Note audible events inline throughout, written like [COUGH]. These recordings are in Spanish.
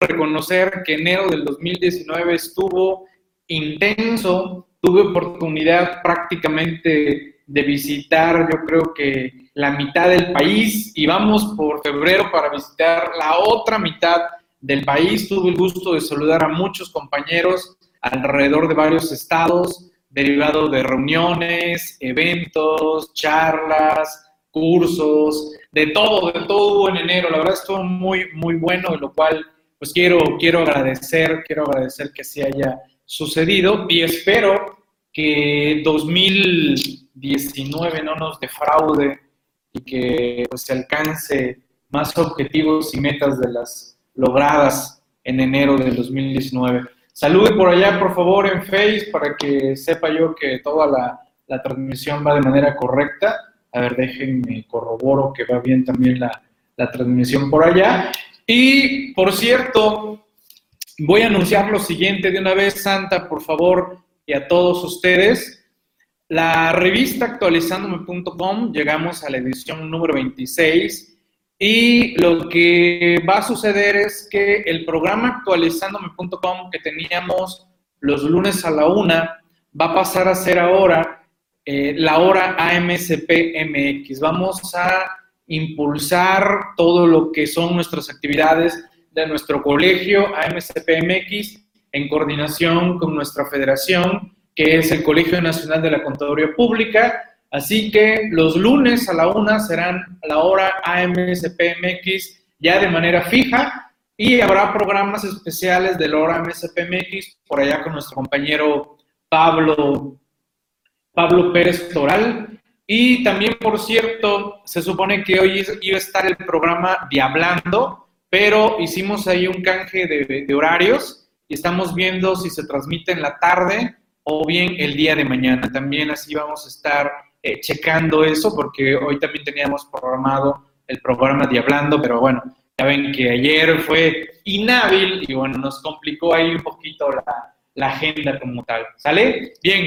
reconocer que enero del 2019 estuvo intenso, tuve oportunidad prácticamente de visitar, yo creo que la mitad del país y vamos por febrero para visitar la otra mitad del país. Tuve el gusto de saludar a muchos compañeros alrededor de varios estados, derivado de reuniones, eventos, charlas, cursos, de todo, de todo en enero. La verdad estuvo muy, muy bueno, lo cual pues quiero, quiero agradecer, quiero agradecer que así haya sucedido y espero que 2019 no nos defraude y que pues, se alcance más objetivos y metas de las logradas en enero del 2019. Salude por allá, por favor, en Face para que sepa yo que toda la, la transmisión va de manera correcta. A ver, déjenme corroboro que va bien también la, la transmisión por allá. Y, por cierto, voy a anunciar lo siguiente de una vez, Santa, por favor, y a todos ustedes. La revista actualizándome.com, llegamos a la edición número 26 y lo que va a suceder es que el programa actualizándome.com que teníamos los lunes a la una va a pasar a ser ahora eh, la hora AMCP-MX. Vamos a impulsar todo lo que son nuestras actividades de nuestro colegio AMCP-MX en coordinación con nuestra federación, que es el Colegio Nacional de la Contaduría Pública, Así que los lunes a la una serán la hora AMSPMX ya de manera fija y habrá programas especiales de la hora AMSPMX por allá con nuestro compañero Pablo, Pablo Pérez Toral. Y también, por cierto, se supone que hoy iba a estar el programa Diablando, pero hicimos ahí un canje de, de horarios y estamos viendo si se transmite en la tarde o bien el día de mañana. También así vamos a estar eh, checando eso, porque hoy también teníamos programado el programa de Hablando, pero bueno, ya ven que ayer fue inhábil y bueno, nos complicó ahí un poquito la, la agenda como tal. ¿Sale? Bien,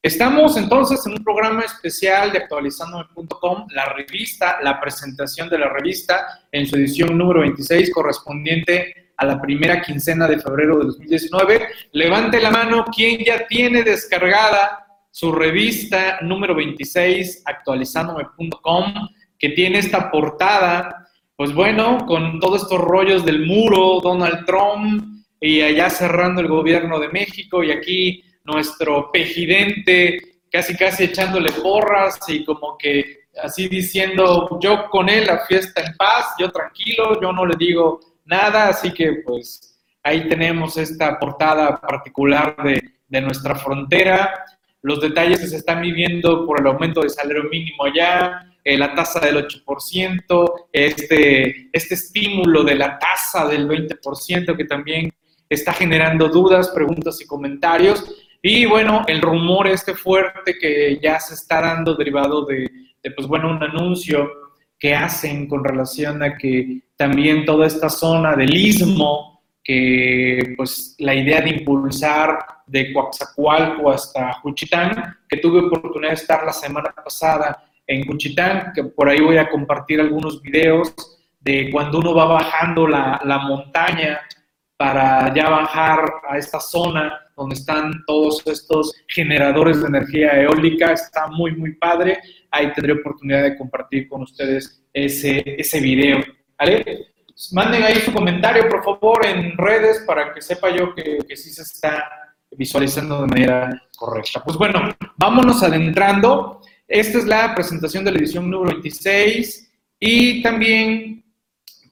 Estamos entonces en un programa especial de actualizandome.com, la revista, la presentación de la revista en su edición número 26 correspondiente a la primera quincena de febrero de 2019. Levante la mano quien ya tiene descargada su revista número 26, actualizándome.com, que tiene esta portada, pues bueno, con todos estos rollos del muro, Donald Trump, y allá cerrando el gobierno de México, y aquí nuestro pejidente casi casi echándole porras y como que así diciendo, yo con él la fiesta en paz, yo tranquilo, yo no le digo nada, así que pues ahí tenemos esta portada particular de, de nuestra frontera los detalles que se están viviendo por el aumento del salario mínimo ya, eh, la tasa del 8%, este, este estímulo de la tasa del 20% que también está generando dudas, preguntas y comentarios. Y bueno, el rumor este fuerte que ya se está dando derivado de, pues bueno, un anuncio que hacen con relación a que también toda esta zona del istmo, que pues la idea de impulsar de Coaxacualco hasta Juchitán, que tuve oportunidad de estar la semana pasada en Juchitán, que por ahí voy a compartir algunos videos de cuando uno va bajando la, la montaña para ya bajar a esta zona donde están todos estos generadores de energía eólica. Está muy, muy padre. Ahí tendré oportunidad de compartir con ustedes ese, ese video. Manden ahí su comentario, por favor, en redes para que sepa yo que, que sí se está visualizando de manera correcta. Pues bueno, vámonos adentrando. Esta es la presentación de la edición número 26 y también,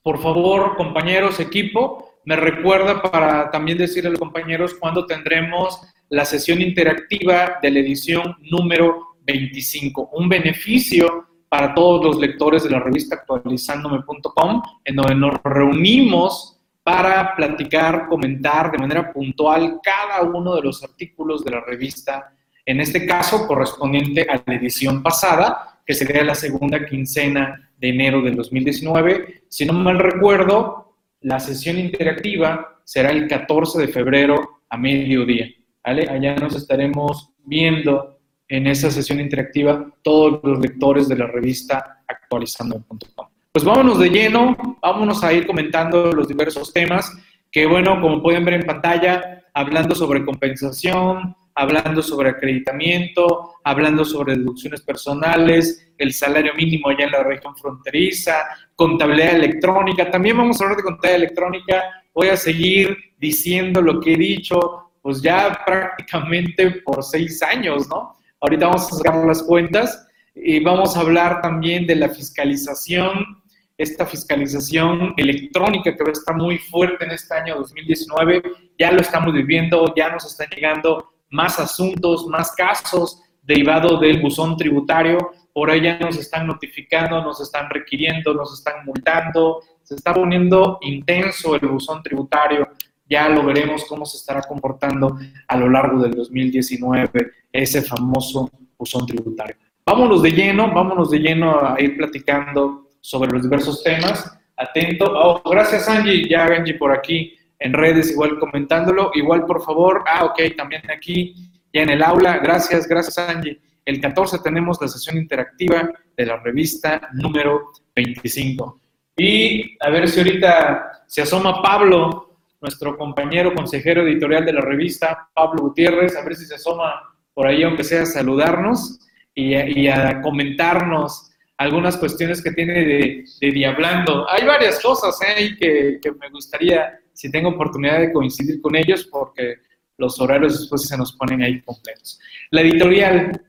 por favor, compañeros, equipo, me recuerda para también decirle a los compañeros cuándo tendremos la sesión interactiva de la edición número 25, un beneficio para todos los lectores de la revista actualizándome.com, en donde nos reunimos para platicar, comentar de manera puntual cada uno de los artículos de la revista, en este caso correspondiente a la edición pasada, que sería la segunda quincena de enero del 2019. Si no mal recuerdo, la sesión interactiva será el 14 de febrero a mediodía. ¿vale? Allá nos estaremos viendo en esa sesión interactiva todos los lectores de la revista actualizando.com. Pues vámonos de lleno, vámonos a ir comentando los diversos temas. que bueno, como pueden ver en pantalla, hablando sobre compensación, hablando sobre acreditamiento, hablando sobre deducciones personales, el salario mínimo allá en la región fronteriza, contabilidad electrónica. También vamos a hablar de contabilidad electrónica. Voy a seguir diciendo lo que he dicho, pues ya prácticamente por seis años, ¿no? Ahorita vamos a sacar las cuentas y vamos a hablar también de la fiscalización, esta fiscalización electrónica que va a estar muy fuerte en este año 2019. Ya lo estamos viviendo, ya nos están llegando más asuntos, más casos derivados del buzón tributario. Por allá nos están notificando, nos están requiriendo, nos están multando. Se está poniendo intenso el buzón tributario. Ya lo veremos cómo se estará comportando a lo largo del 2019 ese famoso buzón tributario. Vámonos de lleno, vámonos de lleno a ir platicando sobre los diversos temas. Atento. Oh, gracias Angie, ya Angie por aquí en redes, igual comentándolo. Igual, por favor, ah, ok, también aquí, ya en el aula. Gracias, gracias, Angie. El 14 tenemos la sesión interactiva de la revista número 25. Y a ver si ahorita se asoma Pablo, nuestro compañero consejero editorial de la revista, Pablo Gutiérrez, a ver si se asoma por ahí, aunque sea a saludarnos y, a comentarnos algunas cuestiones que tiene de, de Diablando. Hay varias cosas ¿eh? que, que me gustaría si tengo oportunidad de coincidir con ellos, porque los horarios después se nos ponen ahí completos. La editorial.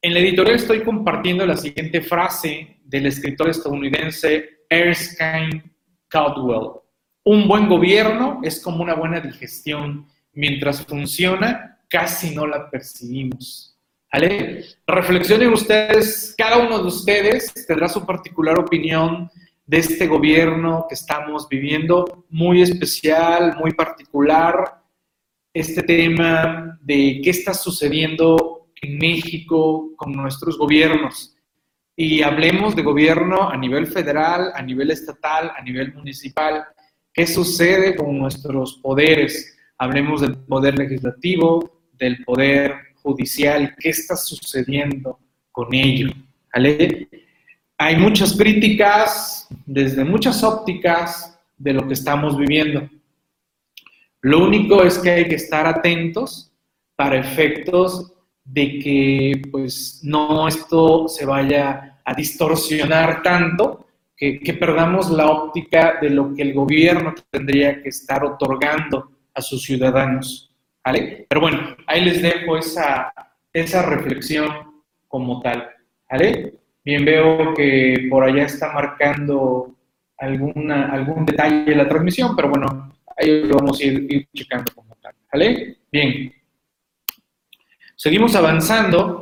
En la editorial estoy compartiendo la siguiente frase del escritor estadounidense Erskine Caldwell. Un buen gobierno es como una buena digestión. Mientras funciona, casi no la percibimos. ¿Vale? Reflexionen ustedes, cada uno de ustedes tendrá su particular opinión de este gobierno que estamos viviendo, muy especial, muy particular, este tema de qué está sucediendo en México con nuestros gobiernos. Y hablemos de gobierno a nivel federal, a nivel estatal, a nivel municipal. ¿Qué sucede con nuestros poderes? Hablemos del poder legislativo, del poder judicial. ¿Qué está sucediendo con ello? ¿Vale? Hay muchas críticas desde muchas ópticas de lo que estamos viviendo. Lo único es que hay que estar atentos para efectos de que pues no esto se vaya a distorsionar tanto que, perdamos la óptica de lo que el gobierno tendría que estar otorgando a sus ciudadanos. ¿vale? Pero bueno, ahí les dejo esa, esa reflexión como tal. ¿vale? Bien, veo que por allá está marcando alguna, algún detalle de la transmisión, pero bueno, ahí lo vamos a ir, checando como tal. ¿Vale? Bien. Seguimos avanzando.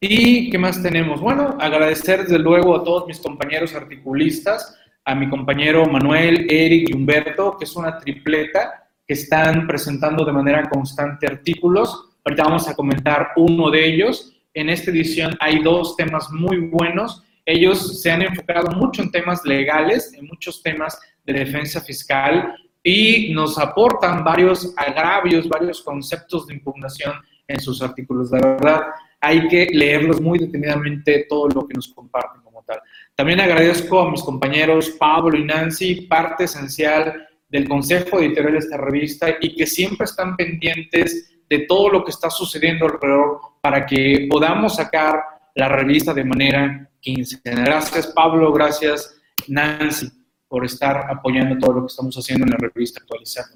¿Y qué más tenemos? Bueno, agradecer desde luego a todos mis compañeros articulistas, a mi compañero Manuel, Eric y Humberto, que es una tripleta que están presentando de manera constante artículos. Ahorita vamos a comentar uno de ellos en esta edición hay dos temas muy buenos. Ellos se han enfocado mucho en temas legales, en muchos temas de defensa fiscal y nos aportan varios agravios, varios conceptos de impugnación en sus artículos. La verdad, hay que leerlos muy detenidamente todo lo que nos comparten como tal. También agradezco a mis compañeros Pablo y Nancy, parte esencial del consejo editorial de esta revista y que siempre están pendientes de todo lo que está sucediendo alrededor para que podamos sacar la revista de manera quincenal. Gracias Pablo, gracias Nancy por estar apoyando todo lo que estamos haciendo en la revista actualizada.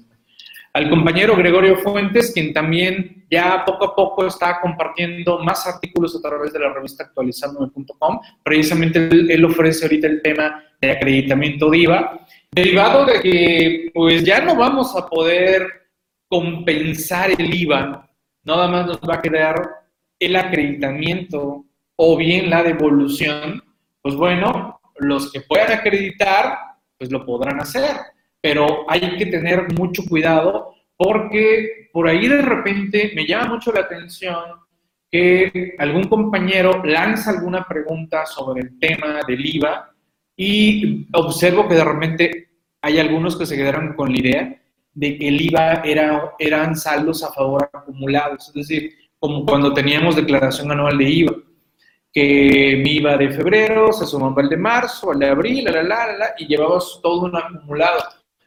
Al compañero Gregorio Fuentes, quien también ya poco a poco está compartiendo más artículos a través de la revista actualizando.com. Precisamente él, él ofrece ahorita el tema de acreditamiento DIVA, derivado de que pues ya no vamos a poder compensar el IVA, nada más nos va a quedar el acreditamiento o bien la devolución, pues bueno, los que puedan acreditar, pues lo podrán hacer, pero hay que tener mucho cuidado porque por ahí de repente me llama mucho la atención que algún compañero lanza alguna pregunta sobre el tema del IVA y observo que de repente hay algunos que se quedaron con la idea de que el IVA era, eran saldos a favor acumulados, es decir, como cuando teníamos declaración anual de IVA, que mi IVA de febrero se sumaba al de marzo, al de abril, la, la, la, la, y llevabas todo un acumulado.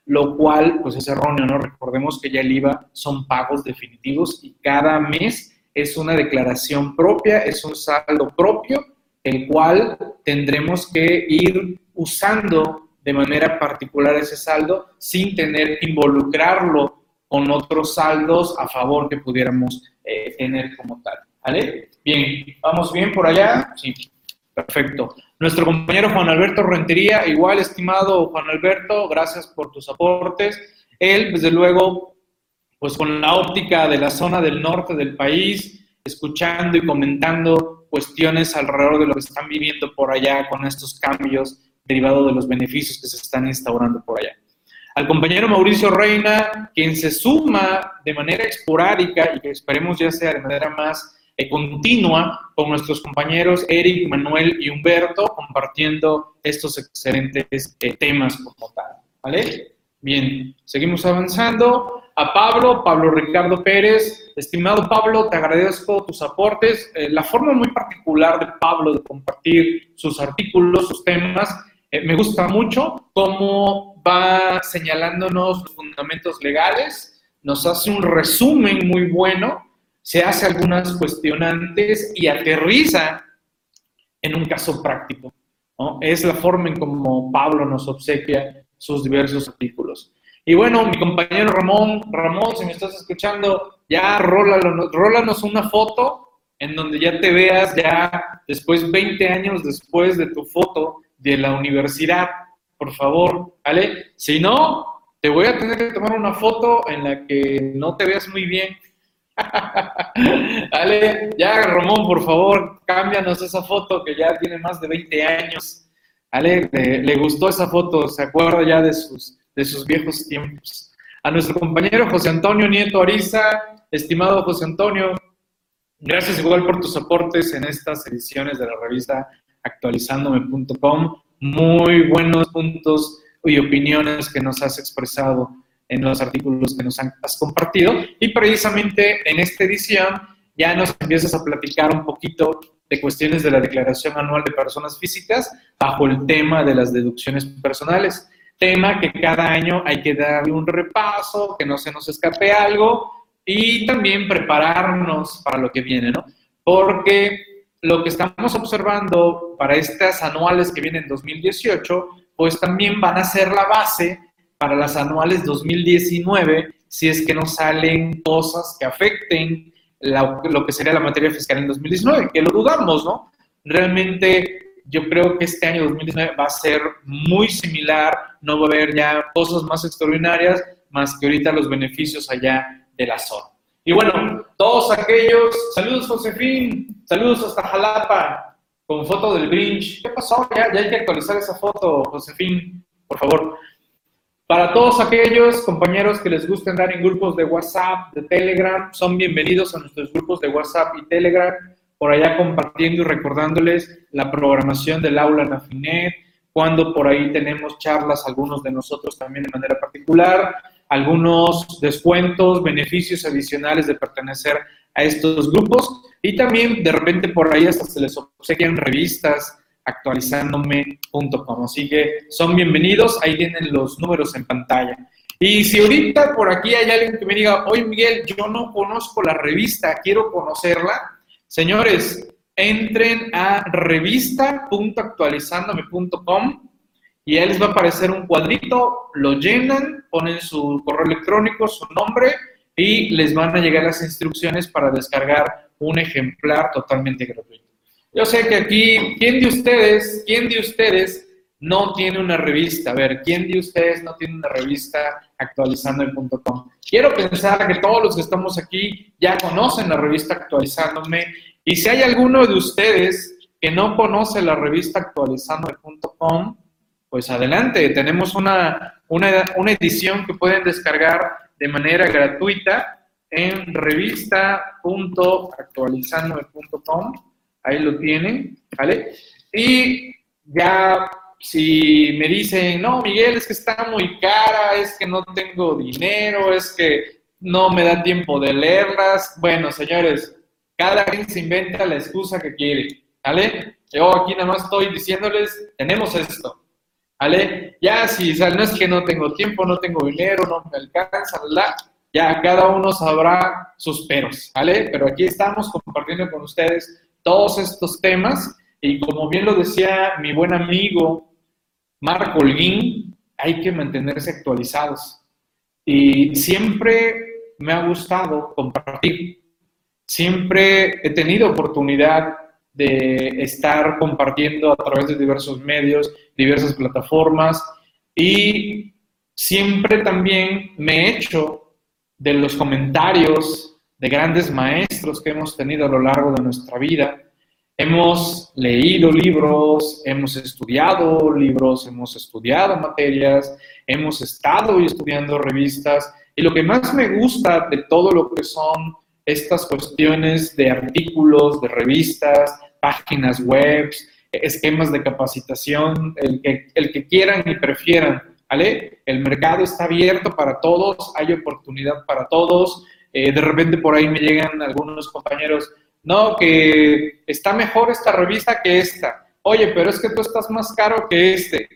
lo cual pues es erróneo, ¿no? Recordemos que ya el IVA son pagos definitivos y cada mes es una declaración propia, es un saldo propio, el cual tendremos que ir usando de manera particular ese saldo sin tener que involucrarlo con otros saldos a favor que pudiéramos eh, tener como tal. ¿Vale? Bien, ¿vamos bien por allá? Sí, perfecto. Nuestro compañero Juan Alberto Rentería, igual, estimado Juan Alberto, gracias por tus aportes. Él, desde luego, pues con la óptica de la zona del norte del país, escuchando y comentando cuestiones alrededor de lo que están viviendo por allá con estos cambios derivados de los beneficios que se están instaurando por allá. Al compañero Mauricio Reina, quien se suma de manera esporádica y que esperemos ya sea de manera más eh, continua con nuestros compañeros Eric, Manuel y Humberto, compartiendo estos excelentes eh, temas como tal. ¿Vale? Bien, seguimos avanzando. A Pablo, Pablo Ricardo Pérez. Estimado Pablo, te agradezco tus aportes. Eh, la forma muy particular de Pablo de compartir sus artículos, sus temas, me gusta mucho. Cómo va señalándonos los fundamentos legales, nos hace un resumen muy bueno se hace algunas cuestionantes y aterriza en un caso práctico. Es la forma en como Pablo nos obsequia sus diversos artículos. Y bueno, mi compañero Ramón, Ramón, si me estás escuchando, ya rólanos una foto en donde ya te veas ya después, 20 años después de tu foto de la universidad, por favor, ¿vale? Si no, te voy a tener que tomar una foto en la que no te veas muy bien [LAUGHS] Dale, ya Ramón, por favor, cámbianos esa foto que ya tiene más de 20 años. Ale, le, gustó esa foto, se acuerda ya de sus, de sus viejos tiempos. A nuestro compañero José Antonio Nieto Ariza, estimado José Antonio, gracias igual por tus aportes en estas ediciones de la revista actualizándome.com. Muy buenos puntos y opiniones que nos has expresado en los artículos que nos has compartido. Y precisamente en esta edición ya nos empiezas a platicar un poquito de cuestiones de la declaración anual de personas físicas bajo el tema de las deducciones personales. Tema que cada año hay que darle un repaso, que no se nos escape algo y también prepararnos para lo que viene, ¿no? Porque lo que estamos observando para estas anuales que vienen en 2018, pues también van a ser la base para las anuales 2019 si es que no salen cosas que afecten lo que sería la materia fiscal en 2019, que lo dudamos, ¿no? Realmente yo creo que este año 2019 va a ser muy similar, no va a haber ya cosas más extraordinarias, más que ahorita los beneficios allá de la zona. Y bueno, todos aquellos, saludos Josefín, saludos hasta Jalapa, con foto del Grinch. ¿Qué pasó? Ya, hay que actualizar esa foto, Josefín, por favor. Para todos aquellos compañeros que les gusta andar en grupos de WhatsApp, de Telegram, son bienvenidos a nuestros grupos de WhatsApp y Telegram, por allá compartiendo y recordándoles la programación del aula Nafinet, cuando por ahí tenemos charlas, algunos de nosotros también de manera particular, algunos descuentos, beneficios adicionales de pertenecer a estos grupos y también de repente por ahí hasta se les obsequian revistas, actualizándome.com. Así que son bienvenidos, ahí tienen los números en pantalla. Y si ahorita por aquí hay alguien que me diga, oye Miguel, yo no conozco la revista, quiero conocerla, señores, entren a revista.actualizándome.com y ahí les va a aparecer un cuadrito, lo llenan, ponen su correo electrónico, su nombre y les van a llegar las instrucciones para descargar un ejemplar totalmente gratuito. Yo sé que aquí, ¿quién de ustedes, quién de ustedes no tiene una revista? A ver, ¿quién de ustedes no tiene una revista actualizando.com? Quiero pensar que todos los que estamos aquí ya conocen la revista actualizándome y si hay alguno de ustedes que no conoce la revista actualizando.com, pues adelante, tenemos una, una, una edición que pueden descargar de manera gratuita en revista.actualizando.com ahí lo tienen, ¿vale? Y ya si me dicen, no, Miguel, es que está muy cara, es que no tengo dinero, es que no me da tiempo de leerlas, bueno, señores, cada quien se inventa la excusa que quiere, ¿vale? Yo aquí nada más estoy diciéndoles, tenemos esto. ¿Vale? Ya si no es que no tengo tiempo, no tengo dinero, no me alcanza, ¿verdad? Ya cada uno sabrá sus peros, ¿vale? Pero aquí estamos compartiendo con ustedes todos estos temas y como bien lo decía mi buen amigo Marco Holguín, hay que mantenerse actualizados. Y siempre me ha gustado compartir. Siempre he tenido oportunidad de estar compartiendo a través de diversos medios, diversas plataformas y siempre también me he hecho de los comentarios de grandes maestros que hemos tenido a lo largo de nuestra vida. Hemos leído libros, hemos estudiado libros, hemos estudiado materias, hemos estado estudiando revistas y lo que más me gusta de todo lo que son estas cuestiones de artículos, de revistas, páginas web, esquemas de capacitación, el que, quieran y prefieran, ¿vale? El mercado está abierto para todos, hay oportunidad para todos. Eh, de repente por ahí me llegan algunos compañeros, no, que está mejor esta revista que esta. Oye, pero es que tú estás más caro que este.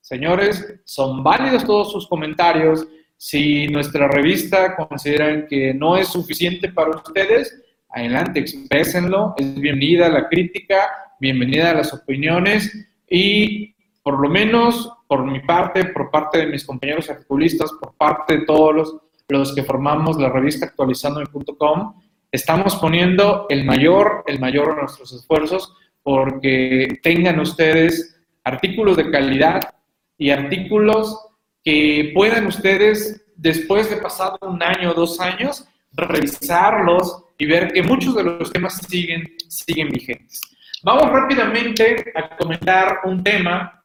Señores, son válidos todos sus comentarios. Si nuestra revista consideran que no es suficiente para ustedes, adelante, exprésenlo. Es bienvenida la crítica, bienvenida a las opiniones y por lo menos por mi parte, por parte de mis compañeros articulistas, por parte de todos los, los que formamos la revista actualizando.com, estamos poniendo el mayor, el mayor de nuestros esfuerzos porque tengan ustedes artículos de calidad y artículos que puedan ustedes, después de pasado un año o dos años, revisarlos y ver que muchos de los temas siguen, siguen vigentes. Vamos rápidamente a comentar un tema,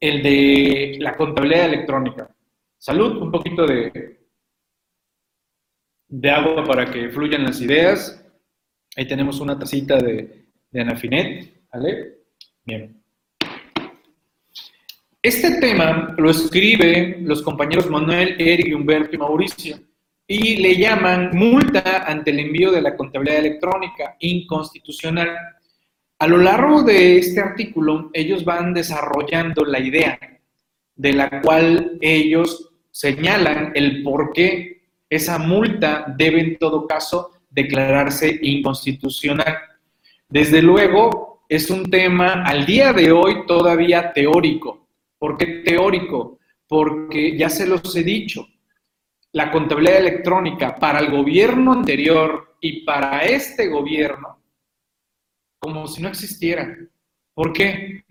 el de la contabilidad electrónica. Salud, un poquito de, de agua para que fluyan las ideas. Ahí tenemos una tacita de, de Anafinet, ¿vale? Bien. Este tema lo escriben los compañeros Manuel, Eric, Humberto y Mauricio y le llaman multa ante el envío de la contabilidad electrónica inconstitucional. A lo largo de este artículo, ellos van desarrollando la idea de la cual ellos señalan el por qué esa multa debe en todo caso declararse inconstitucional. Desde luego, es un tema al día de hoy todavía teórico. ¿Por qué teórico? Porque ya se los he dicho, la contabilidad electrónica para el gobierno anterior y para este gobierno, como si no existiera. ¿Por qué?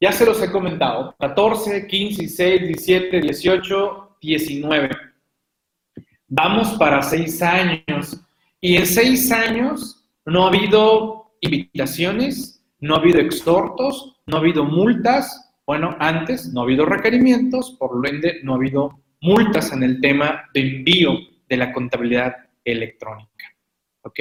Ya se los he comentado, 14, 15, 16, 17, 18, 19 Vamos para seis años. Y en seis años no ha habido invitaciones, no ha habido exhortos, no ha habido multas. Bueno, antes no ha habido requerimientos, por lo ende no ha habido multas en el tema de envío de la contabilidad electrónica. ¿Ok?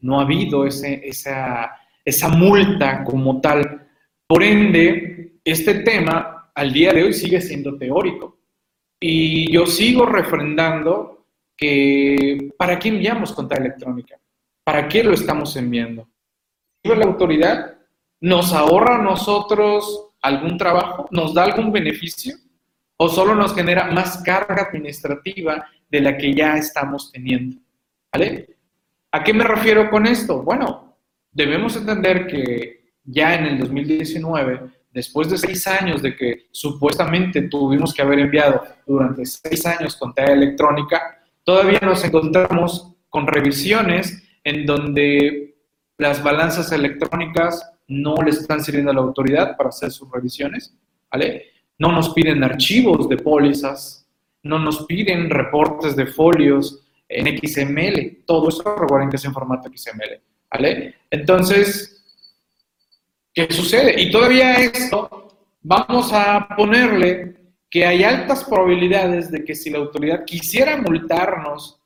No ha habido ese, esa, esa multa como tal. Por ende, este tema al día de hoy sigue siendo teórico. Y yo sigo refrendando que ¿para qué enviamos contra electrónica? ¿Para qué lo estamos enviando? ¿La autoridad nos ahorra a nosotros algún trabajo? ¿Nos da algún beneficio? ¿O solo nos genera más carga administrativa de la que ya estamos teniendo? ¿A qué me refiero con esto? Bueno, debemos entender que ya en el 2019, después de seis años de que supuestamente tuvimos que haber enviado durante seis años contra electrónica, Todavía nos encontramos con revisiones en donde las balanzas electrónicas no le están sirviendo a la autoridad para hacer sus revisiones, ¿vale? No nos piden archivos de pólizas, no nos piden reportes de folios en XML, todo eso recuerden que es en formato XML, ¿vale? Entonces, ¿qué sucede? Y todavía esto, vamos a ponerle que hay altas probabilidades de que si la autoridad quisiera multarnos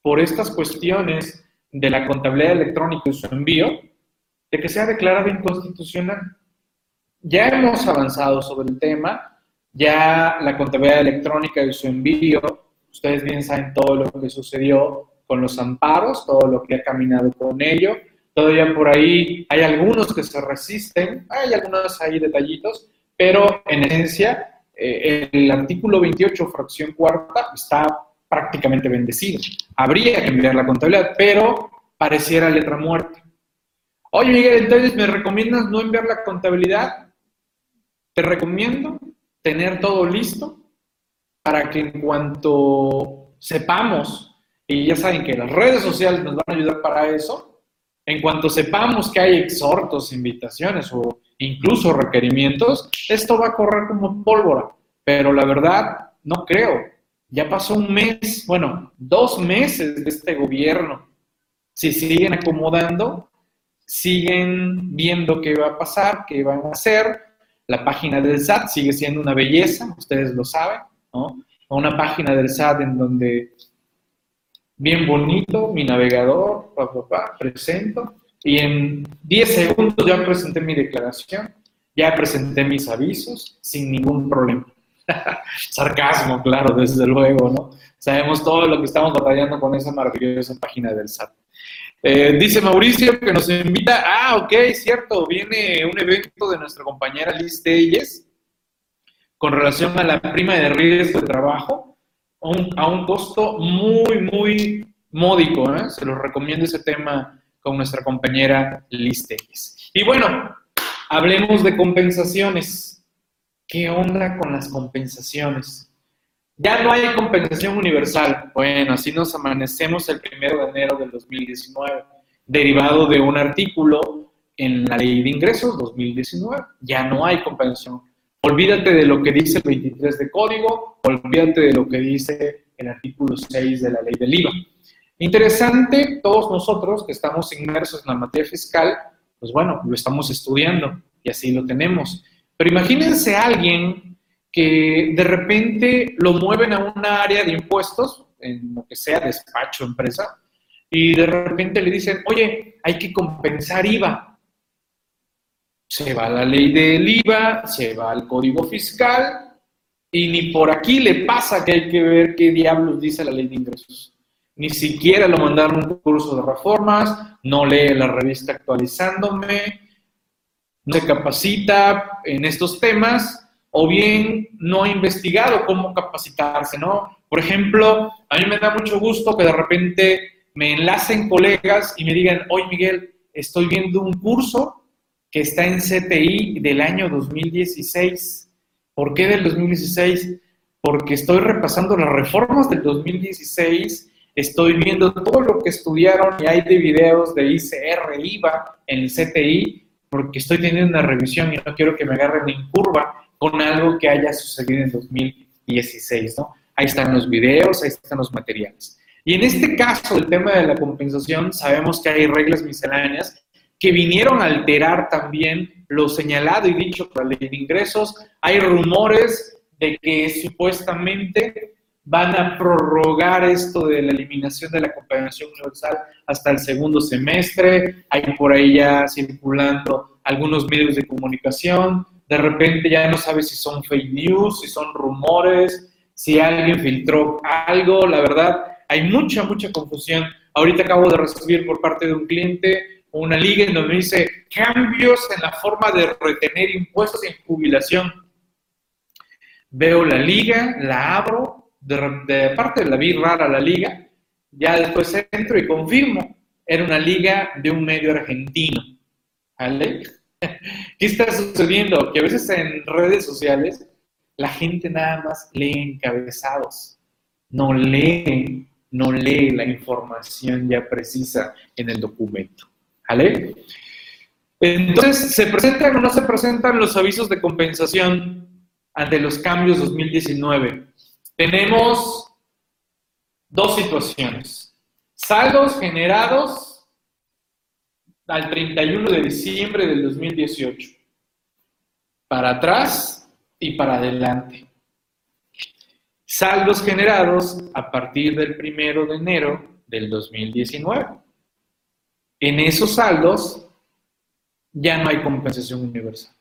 por estas cuestiones de la contabilidad electrónica y su envío, de que sea declarada inconstitucional. Ya hemos avanzado sobre el tema, ya la contabilidad electrónica y su envío, ustedes bien saben todo lo que sucedió con los amparos, todo lo que ha caminado con ello. Todavía por ahí hay algunos que se resisten, hay algunos ahí detallitos, pero en esencia eh, el artículo 28, fracción cuarta, está prácticamente bendecido. Habría que enviar la contabilidad, pero pareciera letra muerta. Oye, Miguel, entonces me recomiendas no enviar la contabilidad. Te recomiendo tener todo listo para que en cuanto sepamos, y ya saben que las redes sociales nos van a ayudar para eso, en cuanto sepamos que hay exhortos, invitaciones o incluso requerimientos, esto va a correr como pólvora. Pero la verdad, no creo. Ya pasó un mes, bueno, dos meses de este gobierno. Si siguen acomodando, siguen viendo qué va a pasar, qué van a hacer. La página del SAT sigue siendo una belleza, ustedes lo saben, ¿no? Una página del SAT en donde bien bonito, mi navegador, papá, presento, y en 10 segundos ya presenté mi declaración, ya presenté mis avisos sin ningún problema. [LAUGHS] Sarcasmo, claro, desde luego, ¿no? Sabemos todo lo que estamos batallando con esa maravillosa página del SAT. Eh, dice Mauricio que nos invita, ah, ok, cierto, viene un evento de nuestra compañera Liz Telles con relación a la prima de riesgo de trabajo a un, costo muy, muy módico. ¿eh? Se los recomiendo ese tema con nuestra compañera Liz Telles. Y bueno, hablemos de compensaciones. ¿Qué onda con las compensaciones? Ya no hay compensación universal. Bueno, así nos amanecemos el primero de enero del 2019, derivado de un artículo en la ley de ingresos 2019. Ya no hay compensación. Olvídate de lo que dice el 23 de código, olvídate de lo que dice el artículo 6 de la ley del IVA. Interesante, todos nosotros que estamos inmersos en la materia fiscal, pues bueno, lo estamos estudiando y así lo tenemos. Pero imagínense alguien que de repente lo mueven a una área de impuestos, en lo que sea, despacho, empresa, y de repente le dicen, oye, hay que compensar IVA. Se va la ley del IVA, se va al código fiscal, y ni por aquí le pasa que hay que ver qué diablos dice la ley de ingresos. Ni siquiera lo mandaron un curso de reformas, no lee la revista actualizándome, no se capacita en estos temas o bien no ha investigado cómo capacitarse, ¿no? Por ejemplo, a mí me da mucho gusto que de repente me enlacen colegas y me digan, oye Miguel, estoy viendo un curso que está en CTI del año 2016. ¿Por qué del 2016? Porque estoy repasando las reformas del 2016, estoy viendo todo lo que estudiaron y hay de videos de ICR, IVA en el CTI porque estoy teniendo una revisión y no quiero que me agarren en curva con algo que haya sucedido en 2016, ¿no? Ahí están los videos, ahí están los materiales. Y en este caso, el tema de la compensación, sabemos que hay reglas misceláneas que vinieron a alterar también lo señalado y dicho por la ley de ingresos. Hay rumores de que supuestamente van a prorrogar esto de la eliminación de la compensación universal hasta el segundo semestre. Hay por ahí ya circulando algunos medios de comunicación. De repente ya no sabes si son fake news, si son rumores, si alguien filtró algo. La verdad, hay mucha, mucha confusión. Ahorita acabo de recibir por parte de un cliente una liga en donde dice cambios en la forma de retener impuestos en jubilación. Veo la liga, la abro, de, parte la vi rara la liga, ya después entro y confirmo, era una liga de un medio argentino. ¿Vale? [LAUGHS] ¿Qué está sucediendo? Que a veces en redes sociales la gente nada más lee encabezados, no lee, no lee la información ya precisa en el documento. ¿Vale? Entonces, ¿se presentan o no se presentan los avisos de compensación ante los cambios 2019? tenemos dos situaciones. Saldos generados al 31 de diciembre del 2018. Para atrás y para adelante. Saldos generados a partir del 1 de enero del 2019. En esos saldos ya no hay compensación universal.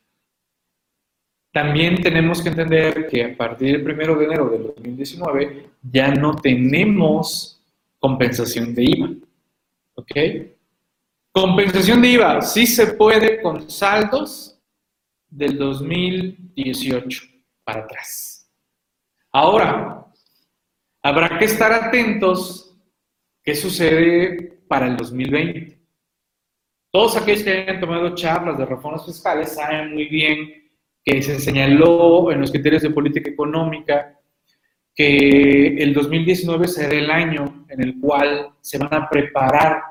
También tenemos que entender que a partir del 1 de enero del 2019 ya no tenemos compensación de IVA. ¿Ok? Compensación de IVA, sí se puede con saldos del 2018 para atrás. Ahora, habrá que estar atentos qué sucede para el 2020. Todos aquellos que hayan tomado charlas de reformas fiscales saben muy bien que se señaló en los criterios de política económica que el 2019 será el año en el cual se van a preparar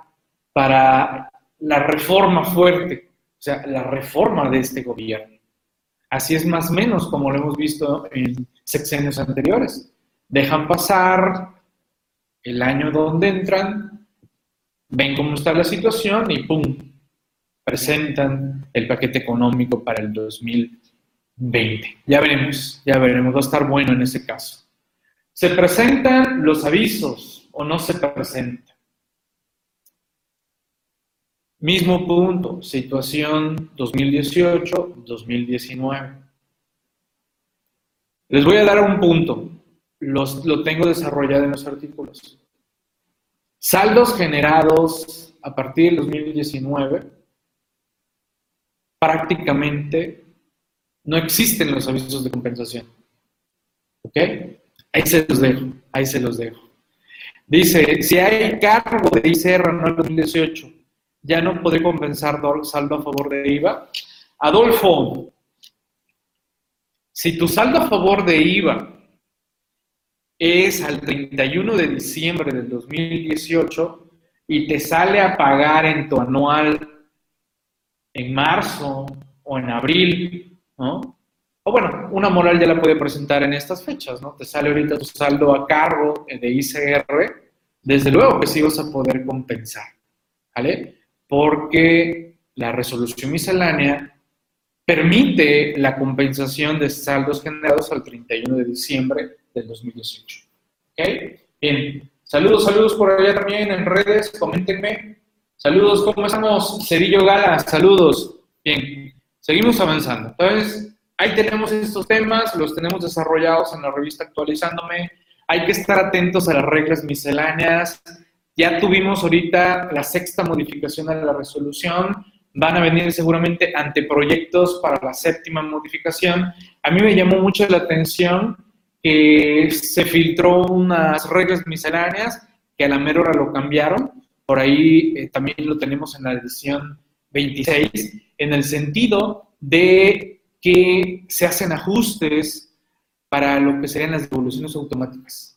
para la reforma fuerte, o sea, la reforma de este gobierno. Así es más o menos como lo hemos visto en sexenios anteriores. Dejan pasar el año donde entran, ven cómo está la situación y ¡pum! presentan el paquete económico para el 2020. Ya veremos, ya veremos, va a estar bueno en ese caso. ¿Se presentan los avisos o no se presentan? Mismo punto, situación 2018-2019. Les voy a dar un punto, los, lo tengo desarrollado en los artículos. Saldos generados a partir del 2019, prácticamente no existen los avisos de compensación. ¿Ok? Ahí se los dejo, ahí se los dejo. Dice, si hay cargo de ICR en el 2018, ya no podré compensar saldo a favor de IVA. Adolfo, si tu saldo a favor de IVA es al 31 de diciembre del 2018 y te sale a pagar en tu anual en marzo o en abril, ¿no? O bueno, una moral ya la puede presentar en estas fechas, ¿no? Te sale ahorita tu saldo a cargo de ICR, desde luego que sí vas a poder compensar, ¿vale? Porque la resolución miscelánea permite la compensación de saldos generados al 31 de diciembre del 2018. ¿Ok? Bien. Saludos, saludos por allá también en redes, coméntenme. Saludos, ¿cómo estamos? Cerillo Gala, saludos. Bien, seguimos avanzando. Entonces, Ahí tenemos estos temas, los tenemos desarrollados en la revista Actualizándome. Hay que estar atentos a las reglas misceláneas. Ya tuvimos ahorita la sexta modificación a la resolución. Van a venir seguramente anteproyectos para la séptima modificación. A mí me llamó mucho la atención que se filtró unas reglas misceláneas que a la mera hora lo cambiaron. Por ahí eh, también lo tenemos en la edición 26, en el sentido de que se hacen ajustes para lo que serían las devoluciones automáticas.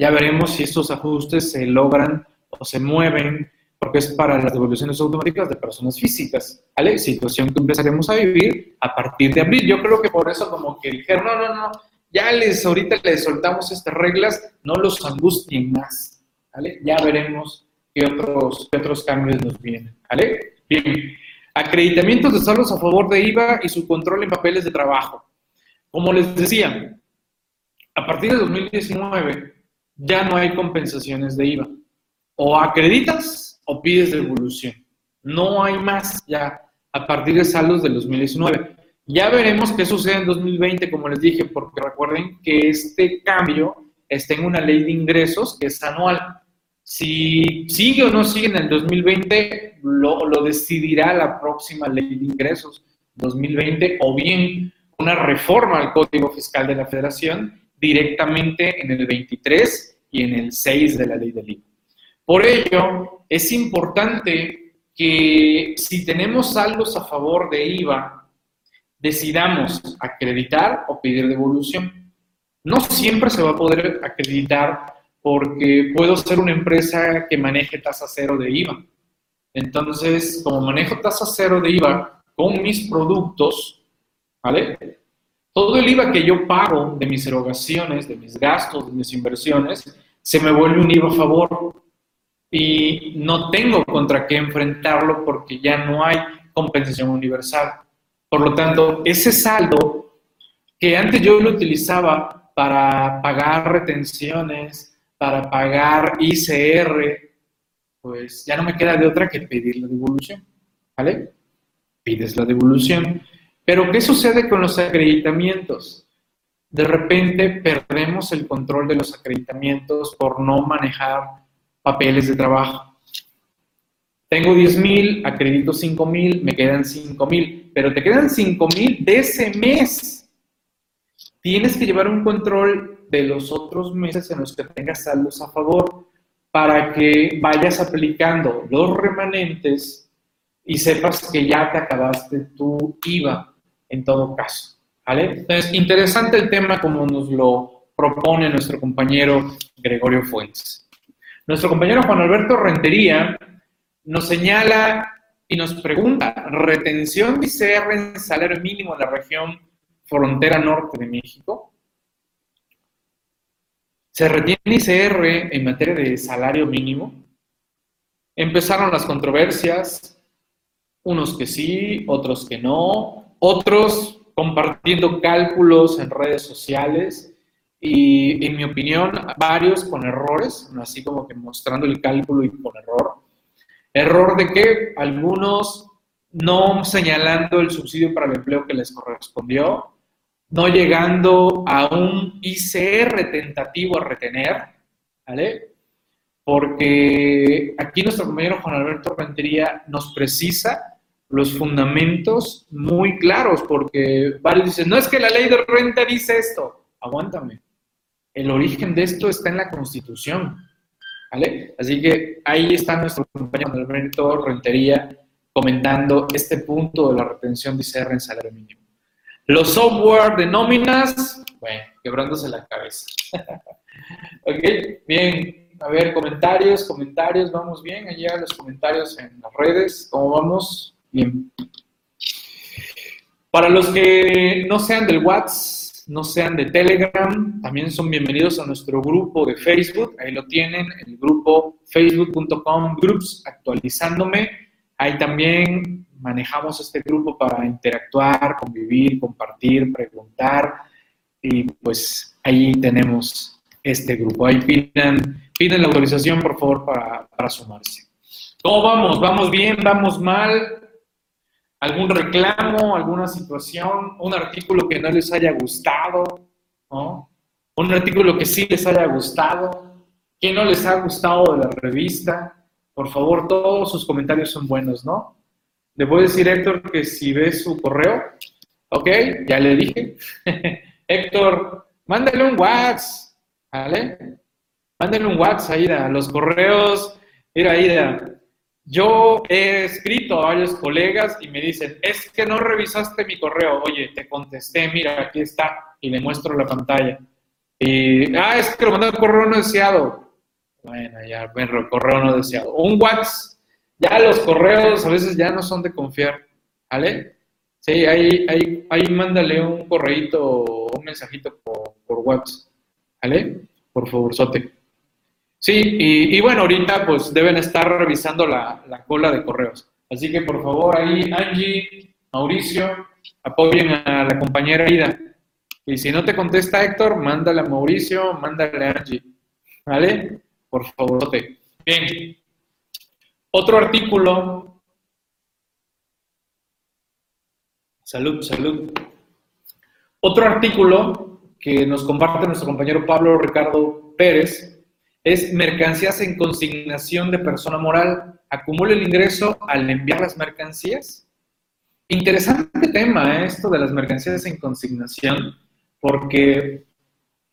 Ya veremos si estos ajustes se logran o se mueven, porque es para las devoluciones automáticas de personas físicas, ¿vale? Situación que empezaremos a vivir a partir de abril. Yo creo que por eso como que dijeron, no, no, no, ya les, ahorita les soltamos estas reglas, no los angustien más, ¿vale? Ya veremos qué otros, qué otros cambios nos vienen, ¿vale? Bien. Acreditamientos de saldos a favor de IVA y su control en papeles de trabajo. Como les decía, a partir de 2019 ya no hay compensaciones de IVA. O acreditas o pides devolución. No hay más ya a partir de saldos del 2019. Ya veremos qué sucede en 2020, como les dije, porque recuerden que este cambio está en una ley de ingresos que es anual. Si sigue o no sigue en el 2020, lo, lo decidirá la próxima ley de ingresos 2020 o bien una reforma al Código Fiscal de la Federación directamente en el 23 y en el 6 de la ley del IVA. Por ello, es importante que si tenemos saldos a favor de IVA, decidamos acreditar o pedir devolución. No siempre se va a poder acreditar porque puedo ser una empresa que maneje tasa cero de IVA. Entonces, como manejo tasa cero de IVA con mis productos, ¿vale? Todo el IVA que yo pago de mis erogaciones, de mis gastos, de mis inversiones, se me vuelve un IVA a favor y no tengo contra qué enfrentarlo porque ya no hay compensación universal. Por lo tanto, ese saldo que antes yo lo utilizaba para pagar retenciones, para pagar ICR, pues ya no me queda de otra que pedir la devolución, ¿vale? Pides la devolución. Pero ¿qué sucede con los acreditamientos? De repente perdemos el control de los acreditamientos por no manejar papeles de trabajo. Tengo 10 mil, acredito 5 mil, me quedan 5 mil, pero te quedan 5 mil de ese mes. Tienes que llevar un control de los otros meses en los que tengas saldos a favor para que vayas aplicando los remanentes y sepas que ya te acabaste tu IVA en todo caso. ¿vale? Entonces, interesante el tema como nos lo propone nuestro compañero Gregorio Fuentes. Nuestro compañero Juan Alberto Rentería nos señala y nos pregunta, ¿retención de ICR en salario mínimo en la región frontera norte de México? ¿Se retiene ICR en materia de salario mínimo? Empezaron las controversias, unos que sí, otros que no, otros compartiendo cálculos en redes sociales y, en mi opinión, varios con errores, así como que mostrando el cálculo y con error. Error de que algunos no señalando el subsidio para el empleo que les correspondió, no llegando a un ICR tentativo a retener, ¿vale? Porque aquí nuestro compañero Juan Alberto Rentería nos precisa los fundamentos muy claros, porque varios dicen, no es que la ley de renta dice esto, aguántame. El origen de esto está en la Constitución. ¿Vale? Así que ahí está nuestro compañero Alberto Rentería comentando este punto de la retención de ICR en salario mínimo. Los software de nóminas, bueno, quebrándose la cabeza. [LAUGHS] ok, bien. A ver, comentarios, comentarios, vamos bien. Allá los comentarios en las redes, ¿cómo vamos? Bien. Para los que no sean del WhatsApp, no sean de Telegram, también son bienvenidos a nuestro grupo de Facebook. Ahí lo tienen, el grupo facebook.com groups actualizándome. Ahí también manejamos este grupo para interactuar, convivir, compartir, preguntar. Y pues ahí tenemos este grupo. Ahí piden, piden la autorización, por favor, para sumarse. ¿Cómo vamos? ¿Vamos bien? ¿Vamos mal? Algún reclamo, alguna situación, un artículo que no les haya gustado. Un artículo que sí les haya gustado, que no les ha gustado de la revista. Por favor, todos sus comentarios son buenos, ¿no? Le voy a decir, Héctor, que si ves su correo, ok, ya le dije. [LAUGHS] Héctor, mándale un WhatsApp, ¿vale? Mándale un WhatsApp, a los correos, mira, Aida, yo he escrito a varios colegas y me dicen, es que no revisaste mi correo. Oye, te contesté, mira, aquí está, y le muestro la pantalla. Y, ah, es que lo mandé correo no deseado. Bueno, ya, bueno, correo no deseado. Un WhatsApp. Ya los correos a veces ya no son de confiar, ¿vale? Sí, ahí, ahí, ahí mándale un correíto un mensajito por, WhatsApp, ¿vale? Por favor, sote. Sí, y, bueno, ahorita pues deben estar revisando la, cola de correos. Así que por favor ahí, Angie, Mauricio, apoyen a la compañera Ida. Y si no te contesta Héctor, mándale a Mauricio, mándale a Angie. ¿Vale? Por favor. Bien. Otro artículo. Salud, salud. Otro artículo que nos comparte nuestro compañero Pablo Ricardo Pérez es mercancías en consignación de persona moral. Acumula el ingreso al enviar las mercancías. Interesante tema ¿eh? esto de las mercancías en consignación, porque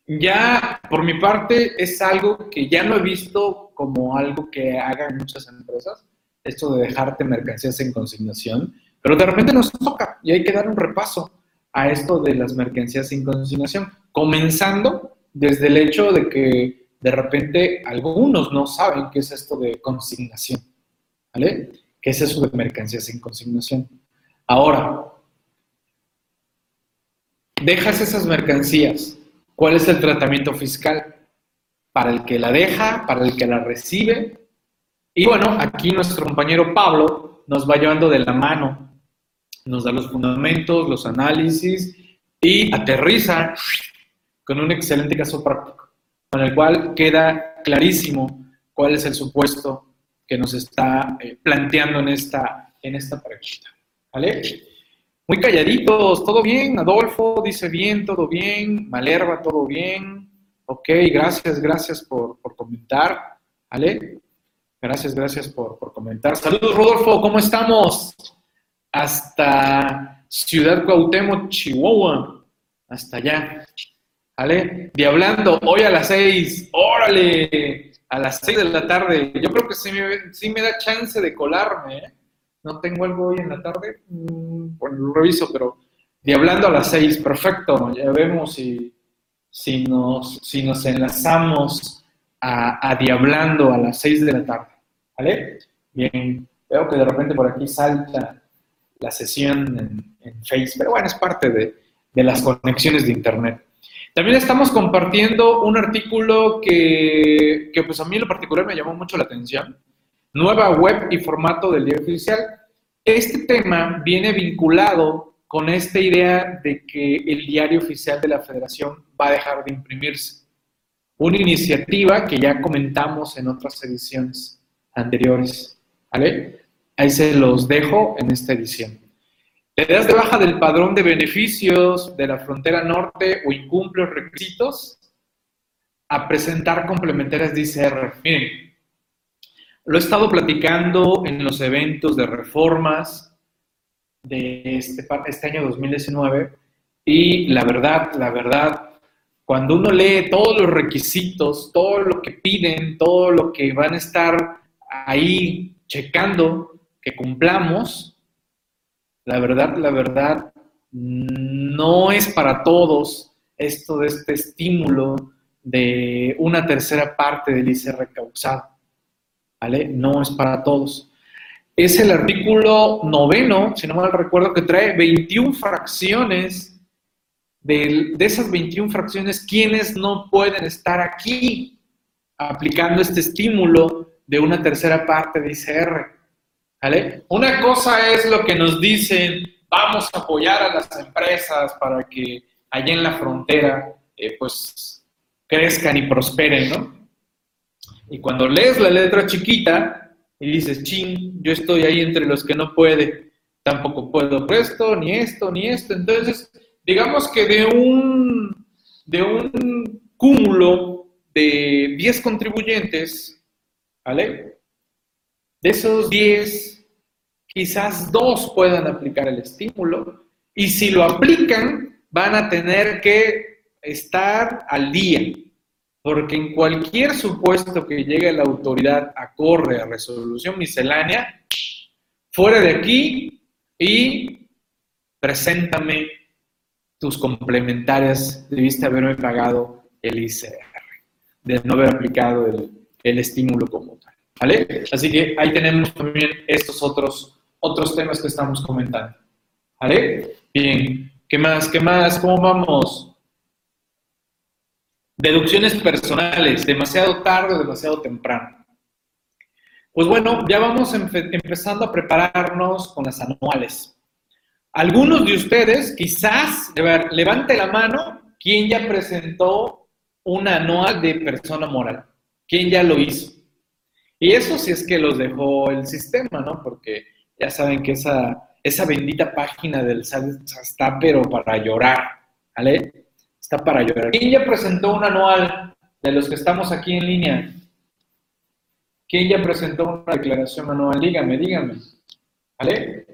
ya por mi parte es algo que ya no he visto como algo que hagan muchas empresas, esto de dejarte mercancías en consignación, pero de repente nos toca y hay que dar un repaso a esto de las mercancías en consignación, comenzando desde el hecho de que de repente algunos no saben qué es esto de consignación, ¿vale? ¿Qué es eso de mercancías en consignación? Ahora, dejas esas mercancías, ¿cuál es el tratamiento fiscal? Para el que la deja, para el que la recibe. Y bueno, aquí nuestro compañero Pablo nos va llevando de la mano, nos da los fundamentos, los análisis y aterriza con un excelente caso práctico con el cual queda clarísimo cuál es el supuesto que nos está eh, planteando en esta, en esta pregunta. ¿Vale? Muy calladitos, todo bien, Adolfo dice bien, todo bien, Malerva, todo bien. Ok, gracias, gracias por, por comentar. ¿Vale? Gracias, gracias por, por comentar. Saludos, Rodolfo, ¿cómo estamos? Hasta Ciudad Cuauhtémoc, Chihuahua. Hasta allá. ¿Vale? Diablando, hoy a las seis. ¡Órale! A las seis de la tarde. Yo creo que sí me, sí me da chance de colarme. ¿eh? No tengo algo hoy en la tarde. Mm, bueno, lo reviso, pero Diablando a las seis. Perfecto. Ya vemos si, si, nos, enlazamos a, Diablando a las seis de la tarde. ¿Vale? Bien. Veo que de repente por aquí salta la sesión en, en Face, pero bueno, es parte de las conexiones de Internet. También estamos compartiendo un artículo que, pues a mí en lo particular me llamó mucho la atención. Nueva web y formato del diario oficial. Este tema viene vinculado con esta idea de que el diario oficial de la federación va a dejar de imprimirse. Una iniciativa que ya comentamos en otras ediciones anteriores. ¿Vale? Ahí se los dejo en esta edición. Te das de baja del padrón de beneficios de la frontera norte o incumple los requisitos a presentar complementarias de ICR. Miren, lo he estado platicando en los eventos de reformas de este, este año 2019 y la verdad, la verdad, cuando uno lee todos los requisitos, todo lo que piden, todo lo que van a estar ahí checando que cumplamos, la verdad, la verdad, no es para todos esto de este estímulo de una tercera parte del ICR causado. ¿Vale? No es para todos. Es el artículo noveno, si no mal recuerdo, que trae 21 fracciones. De, esas 21 fracciones, ¿quiénes no pueden estar aquí aplicando este estímulo de una tercera parte de ICR? Una cosa es lo que nos dicen, vamos a apoyar a las empresas para que allá en la frontera eh, pues crezcan y prosperen, ¿no? Y cuando lees la letra chiquita y dices, ching, yo estoy ahí entre los que no puede, tampoco puedo esto, ni esto, ni esto. Entonces, digamos que de un, de un cúmulo de 10 contribuyentes, ¿vale? De esos 10, quizás dos puedan aplicar el estímulo y si lo aplican, van a tener que estar al día, porque en cualquier supuesto que llegue la autoridad acorde a resolución miscelánea, fuera de aquí y preséntame tus complementarias, debiste haberme pagado el ICR, de no haber aplicado el, el estímulo como tal. ¿Vale? Así que ahí tenemos también estos otros, otros temas que estamos comentando. ¿Vale? Bien. ¿Qué más? ¿Qué más? ¿Cómo vamos? Deducciones personales, demasiado tarde o demasiado temprano. Pues bueno, ya vamos empezando a prepararnos con las anuales. Algunos de ustedes, quizás, levante la mano, ¿quién ya presentó una anual de persona moral? ¿Quién ya lo hizo? Y eso sí es que los dejó el sistema, ¿no? Porque ya saben que esa, esa bendita página del SAT está pero para llorar, ¿vale? Está para llorar. ¿Quién ya presentó un anual de los que estamos aquí en línea? ¿Quién ya presentó una declaración anual? Dígame, dígame. ¿Vale?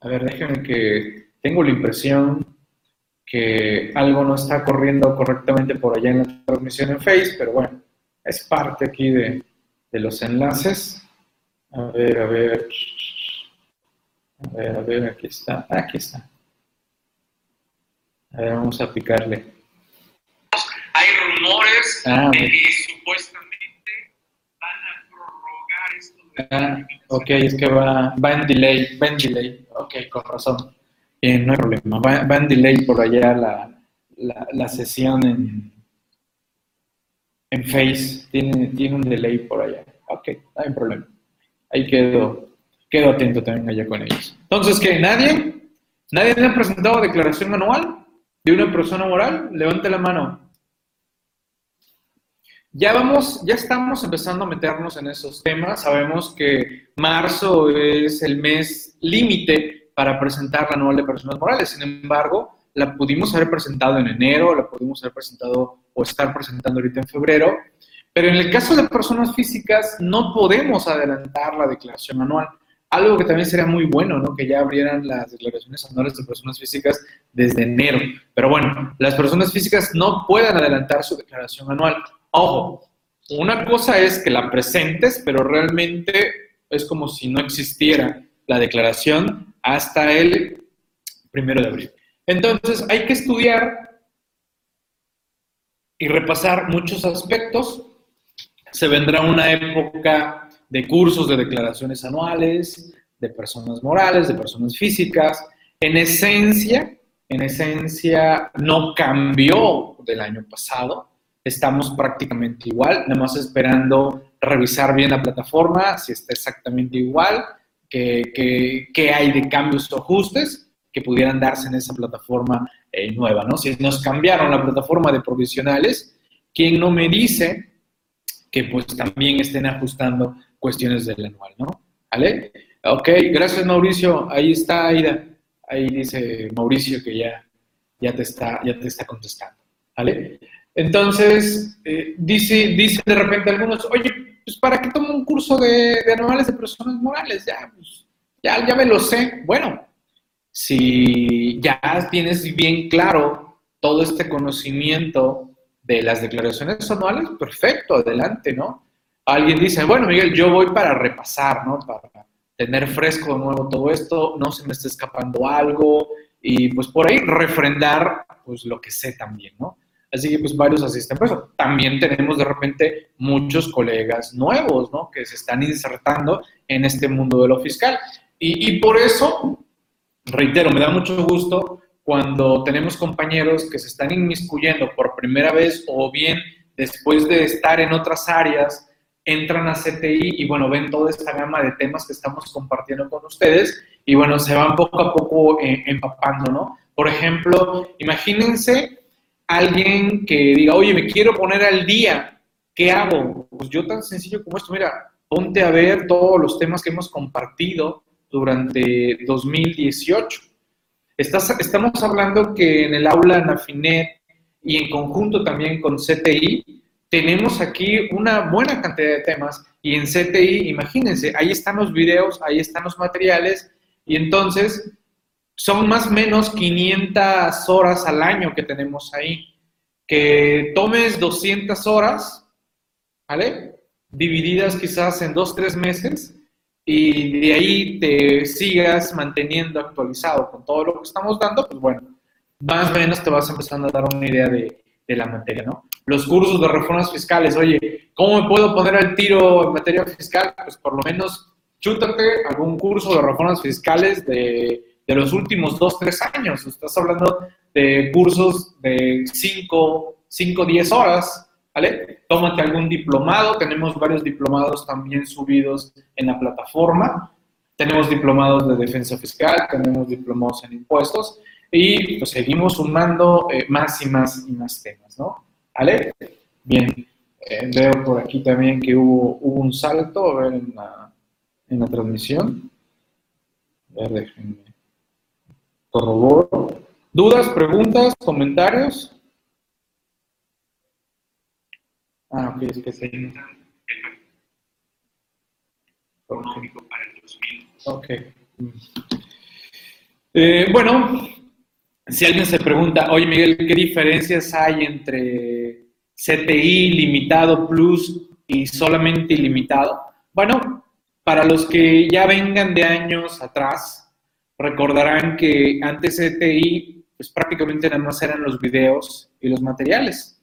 A ver, déjenme que tengo la impresión que algo no está corriendo correctamente por allá en la transmisión en Face, pero bueno, es parte aquí de, de los enlaces. A ver, a ver. A ver, a ver, aquí está. Aquí está. A ver, vamos a picarle. Hay rumores Ah, de que supuestamente van a prorrogar esto de Ah, ok, es que va, va en delay, va en delay. Ok, con razón. Bien, no hay problema. Va, va en delay por allá la, la, la sesión en, en Face. Tiene, un delay por allá. Ok, no hay problema. Ahí quedo, quedo atento también allá con ellos. Entonces, ¿qué? ¿Nadie? ¿Nadie me ha presentado declaración anual de una persona moral? Levante la mano. Ya vamos, ya estamos empezando a meternos en esos temas. Sabemos que marzo es el mes límite para presentar la anual de personas morales. Sin embargo, la pudimos haber presentado en enero, la pudimos haber presentado o estar presentando ahorita en febrero, Pero en el caso de personas físicas no podemos adelantar la declaración anual. Algo que también sería muy bueno, ¿no? Que ya abrieran las declaraciones anuales de personas físicas desde enero. Pero bueno, las personas físicas no pueden adelantar su declaración anual. Ojo, una cosa es que la presentes, pero realmente es como si no existiera la declaración hasta el primero de abril. Entonces, hay que estudiar y repasar muchos aspectos. Se vendrá una época de cursos de declaraciones anuales, de personas morales, de personas físicas. En esencia, en esencia no cambió del año pasado. Estamos prácticamente igual, nada más esperando revisar bien la plataforma, si está exactamente igual, qué, hay de cambios o ajustes que pudieran darse en esa plataforma eh, nueva, ¿no? Si nos cambiaron la plataforma de provisionales, ¿quién no me dice que pues también estén ajustando cuestiones del anual, ¿no? ¿Vale? Ok, gracias Mauricio. Ahí está Aida. Ahí dice Mauricio que ya, ya, te, está, ya te está contestando. ¿Vale? Entonces, eh, dice, dice de repente algunos, oye, pues ¿para qué tomo un curso de, anuales de personas morales? Ya, pues, ya, ya me lo sé. Bueno, si ya tienes bien claro todo este conocimiento de las declaraciones anuales, perfecto, adelante, ¿no? Alguien dice, bueno, Miguel, yo voy para repasar, ¿no? Para tener fresco de nuevo todo esto, no se me está escapando algo y pues por ahí refrendar pues lo que sé también, ¿no? Así que pues varios asisten por eso. También tenemos de repente muchos colegas nuevos, ¿no? Que se están insertando en este mundo de lo fiscal. Y por eso, reitero, me da mucho gusto cuando tenemos compañeros que se están inmiscuyendo por primera vez o bien después de estar en otras áreas, entran a CTI y bueno, ven toda esta gama de temas que estamos compartiendo con ustedes y bueno, se van poco a poco eh, empapando, ¿no? Por ejemplo, imagínense alguien que diga, oye, me quiero poner al día, ¿qué hago? Pues yo tan sencillo como esto, mira, ponte a ver todos los temas que hemos compartido durante 2018. Estás, estamos hablando que en el aula Nafinet y en conjunto también con CTI, tenemos aquí una buena cantidad de temas y en CTI, imagínense, ahí están los videos, ahí están los materiales y entonces son más o menos 500 horas al año que tenemos ahí. Que tomes 200 horas, ¿vale? Divididas quizás en dos, tres meses y de ahí te sigas manteniendo actualizado con todo lo que estamos dando, pues bueno, más o menos te vas empezando a dar una idea de, de la materia, ¿no? Los cursos de reformas fiscales, oye, ¿cómo me puedo poner al tiro en materia fiscal? Pues por lo menos chútate algún curso de reformas fiscales de de los últimos dos, tres años. Estás hablando de cursos de 5, 5, 10 horas, ¿vale? Tómate algún diplomado. Tenemos varios diplomados también subidos en la plataforma. Tenemos diplomados de defensa fiscal, tenemos diplomados en impuestos y pues seguimos sumando eh, más y más y más temas, ¿no? ¿Vale? Bien. Eh, veo por aquí también que hubo, un salto, a ver, en la, en la transmisión. A ver, déjenme corroboro. ¿Dudas, preguntas, comentarios? Ah, ok, es que sí. Económico para el 2000. Ok. Eh, bueno, si alguien se pregunta, oye Miguel, ¿qué diferencias hay entre CTI limitado plus y solamente ilimitado? Bueno, para los que ya vengan de años atrás, Recordarán que antes CTI, pues prácticamente nada más eran los videos y los materiales.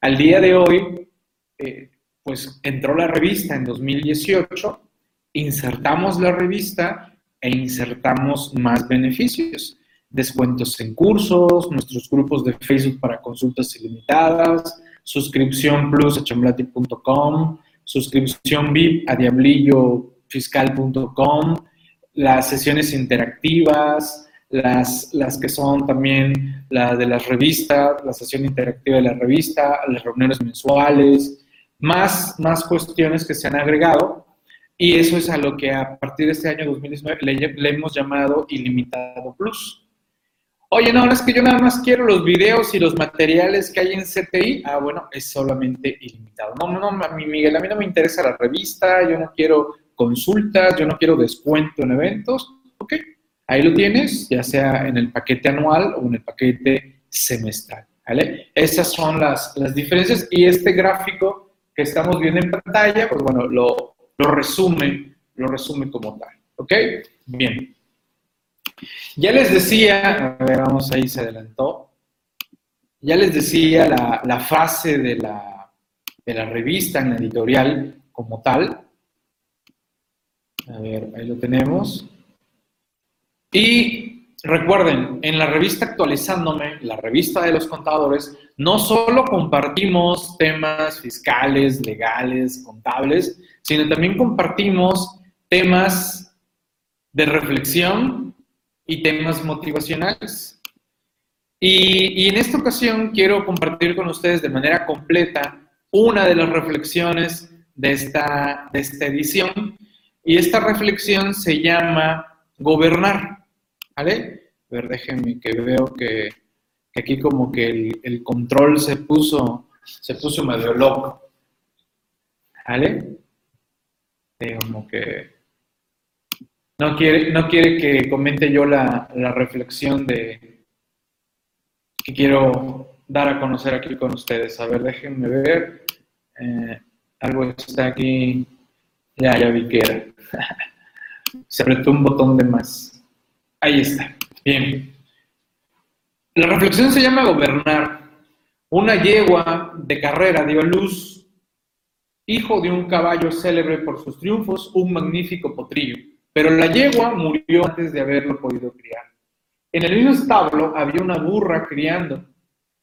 Al día de hoy, eh, pues entró la revista en 2018, insertamos la revista e insertamos más beneficios. Descuentos en cursos, nuestros grupos de Facebook para consultas ilimitadas, suscripción plus a chamblati.com, suscripción VIP a diablillofiscal.com, las sesiones interactivas, las, las que son también la de las revistas, la sesión interactiva de la revista, las reuniones mensuales, más, más cuestiones que se han agregado. Y eso es a lo que a partir de este año 2019 le, hemos llamado Ilimitado Plus. Oye, no, es que yo nada más quiero los videos y los materiales que hay en CTI. Ah, bueno, es solamente ilimitado. No, no, no, mi Miguel, a mí no me interesa la revista, yo no quiero consultas, yo no quiero descuento en eventos. Ok, ahí lo tienes, ya sea en el paquete anual o en el paquete semestral. ¿vale? Esas son las, las diferencias y este gráfico que estamos viendo en pantalla, pues bueno, lo, lo resume, lo resume como tal. ¿Ok? Bien. Ya les decía, a ver, vamos ahí, se adelantó. Ya les decía la, la fase de la, de la revista en la editorial como tal. A ver, ahí lo tenemos. Y recuerden, en la revista Actualizándome, la revista de los contadores, no solo compartimos temas fiscales, legales, contables, sino también compartimos temas de reflexión y temas motivacionales. Y, en esta ocasión quiero compartir con ustedes de manera completa una de las reflexiones de esta, de esta edición. Y esta reflexión se llama gobernar. ¿Vale? A ver, déjenme que veo que aquí como que el, control se puso, se puso medio loco. ¿Vale? Como que no quiere, no quiere que comente yo la, la reflexión de que quiero dar a conocer aquí con ustedes. A ver, déjenme ver. Eh, algo está aquí. Ya, ya vi que era. [LAUGHS] Se apretó un botón de más. Ahí está. Bien. La reflexión se llama gobernar. Una yegua de carrera dio a luz, hijo de un caballo célebre por sus triunfos, un magnífico potrillo. Pero la yegua murió antes de haberlo podido criar. En el mismo establo había una burra criando.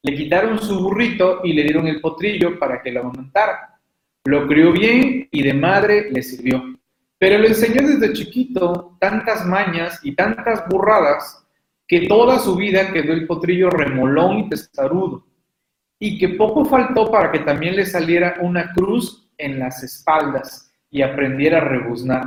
Le quitaron su burrito y le dieron el potrillo para que lo amamantara. Lo crió bien y de madre le sirvió. Pero le enseñó desde chiquito tantas mañas y tantas burradas que toda su vida quedó el potrillo remolón y testarudo, y que poco faltó para que también le saliera una cruz en las espaldas y aprendiera a rebuznar.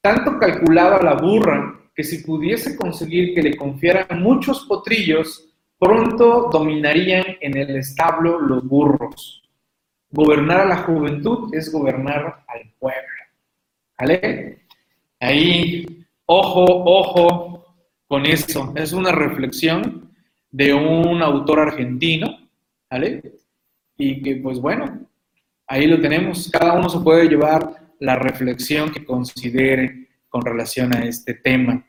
Tanto calculaba la burra que si pudiese conseguir que le confiaran muchos potrillos, pronto dominarían en el establo los burros. Gobernar a la juventud es gobernar al pueblo. ¿Vale? Ahí, ojo, ojo con eso. Es una reflexión de un autor argentino, ¿vale? Y que, pues bueno, ahí lo tenemos. Cada uno se puede llevar la reflexión que considere con relación a este tema,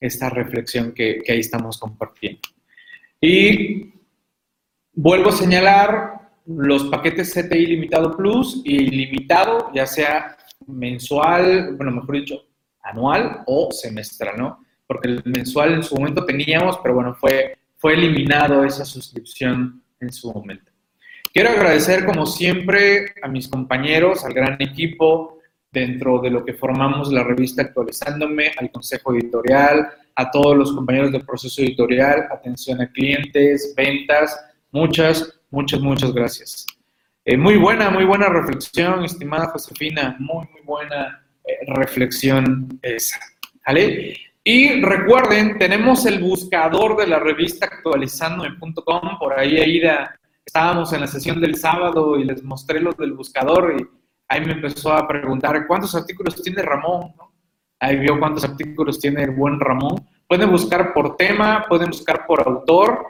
esta reflexión que, que ahí estamos compartiendo. Y vuelvo a señalar los paquetes CTI Limitado Plus y Limitado, ya sea mensual, bueno, mejor dicho, anual o semestral, ¿no? Porque el mensual en su momento teníamos, pero bueno, fue, fue eliminado esa suscripción en su momento. Quiero agradecer, como siempre, a mis compañeros, al gran equipo dentro de lo que formamos la revista Actualizándome, al consejo editorial, a todos los compañeros del proceso editorial, atención a clientes, ventas, muchas, muchas, muchas gracias. Eh, muy buena, muy buena reflexión, estimada Josefina, muy, muy buena eh, reflexión esa. ¿Vale? Y recuerden, tenemos el buscador de la revista actualizandome.com, por ahí Aida, estábamos en la sesión del sábado y les mostré los del buscador y ahí me empezó a preguntar cuántos artículos tiene Ramón, Ahí vio cuántos artículos tiene el buen Ramón. Pueden buscar por tema, pueden buscar por autor.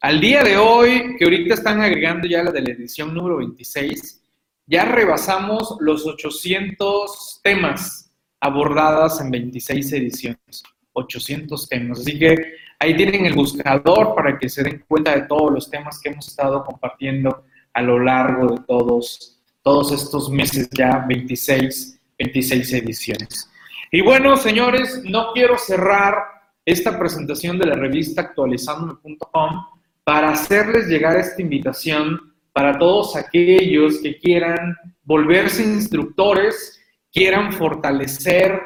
Al día de hoy, que ahorita están agregando ya la de la edición número 26, ya rebasamos los 800 temas abordadas en 26 ediciones. 800 temas. Así que ahí tienen el buscador para que se den cuenta de todos los temas que hemos estado compartiendo a lo largo de todos, todos estos meses, ya 26, 26 ediciones. Y bueno, señores, no quiero cerrar esta presentación de la revista actualizandome.com para hacerles llegar esta invitación para todos aquellos que quieran volverse instructores, quieran fortalecer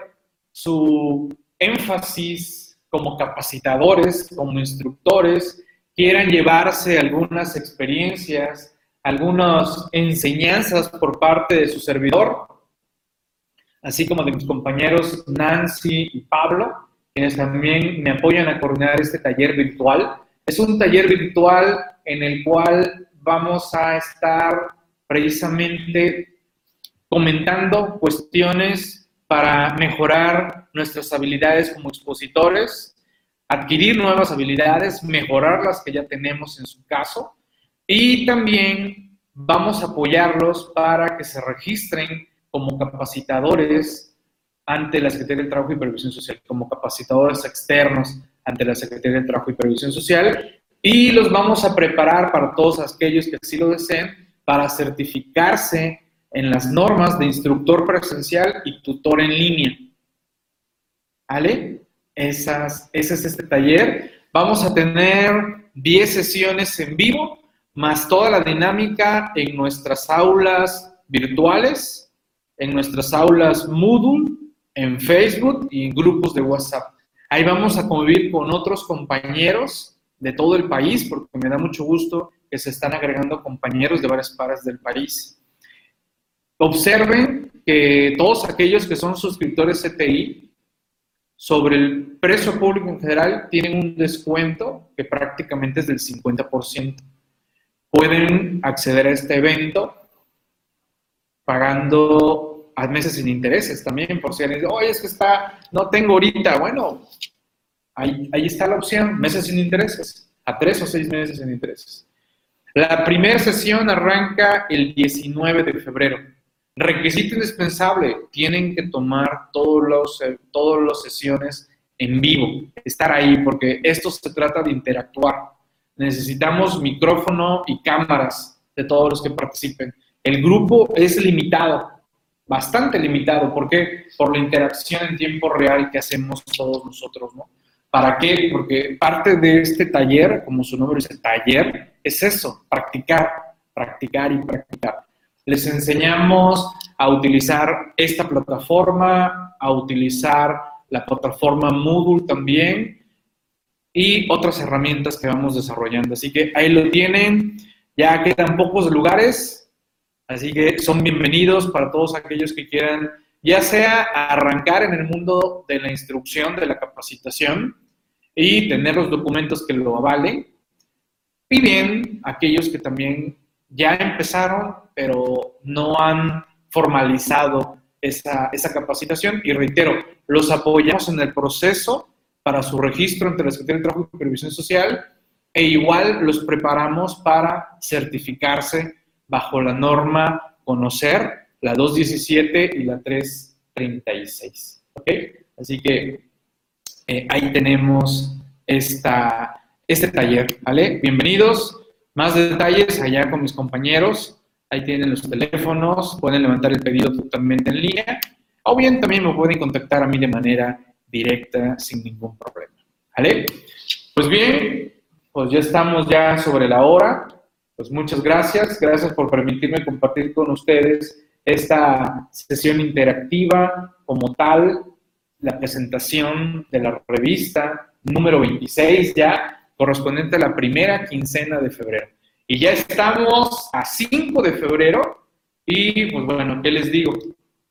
su énfasis como capacitadores, como instructores, quieran llevarse algunas experiencias, algunas enseñanzas por parte de su servidor, así como de mis compañeros Nancy y Pablo, quienes también me apoyan a coordinar este taller virtual. Es un taller virtual en el cual vamos a estar precisamente comentando cuestiones para mejorar nuestras habilidades como expositores, adquirir nuevas habilidades, mejorar las que ya tenemos en su caso y también vamos a apoyarlos para que se registren como capacitadores ante la Secretaría del Trabajo y Previsión Social, como capacitadores externos ante la Secretaría del Trabajo y Previsión Social y los vamos a preparar para todos aquellos que así lo deseen para certificarse en las normas de instructor presencial y tutor en línea. ¿Vale? Ese es este taller. Vamos a tener 10 sesiones en vivo, más toda la dinámica en nuestras aulas virtuales, en nuestras aulas Moodle, en Facebook y en grupos de WhatsApp. Ahí vamos a convivir con otros compañeros de todo el país, porque me da mucho gusto que se están agregando compañeros de varias partes del país. Observen que todos aquellos que son suscriptores CTI, sobre el precio público en general, tienen un descuento que prácticamente es del 50%. Pueden acceder a este evento pagando a meses sin intereses también, por si alguien dice, oye, es que está, no tengo ahorita. Bueno, ahí, ahí está la opción, meses sin intereses, a tres o seis meses sin intereses. La primera sesión arranca el 19 de febrero. Requisito indispensable, tienen que tomar todos los, eh, todas las sesiones en vivo, estar ahí, porque esto se trata de interactuar. Necesitamos micrófono y cámaras de todos los que participen. El grupo es limitado, bastante limitado, ¿por qué? Por la interacción en tiempo real que hacemos todos nosotros, ¿no? ¿Para qué? Porque parte de este taller, como su nombre dice, taller, es eso, practicar, practicar y practicar. Les enseñamos a utilizar esta plataforma, a utilizar la plataforma Moodle también y otras herramientas que vamos desarrollando. Así que ahí lo tienen, ya quedan pocos lugares, así que son bienvenidos para todos aquellos que quieran, ya sea arrancar en el mundo de la instrucción, de la capacitación y tener los documentos que lo avalen, y bien aquellos que también ya empezaron, pero no han formalizado esa, esa, capacitación. Y reitero, los apoyamos en el proceso para su registro ante la Secretaría de Trabajo y Previsión Social e igual los preparamos para certificarse bajo la norma conocer, la 217 y la 336. ¿Ok? Así que eh, ahí tenemos esta, este taller, ¿vale? Bienvenidos. Más detalles allá con mis compañeros. Ahí tienen los teléfonos, pueden levantar el pedido totalmente en línea. O bien también me pueden contactar a mí de manera directa sin ningún problema. ¿Vale? Pues bien, pues ya estamos ya sobre la hora. Pues muchas gracias. Gracias por permitirme compartir con ustedes esta sesión interactiva como tal, la presentación de la revista número 26 ya correspondiente a la primera quincena de febrero. Y ya estamos a 5 de febrero y pues bueno, ¿qué les digo?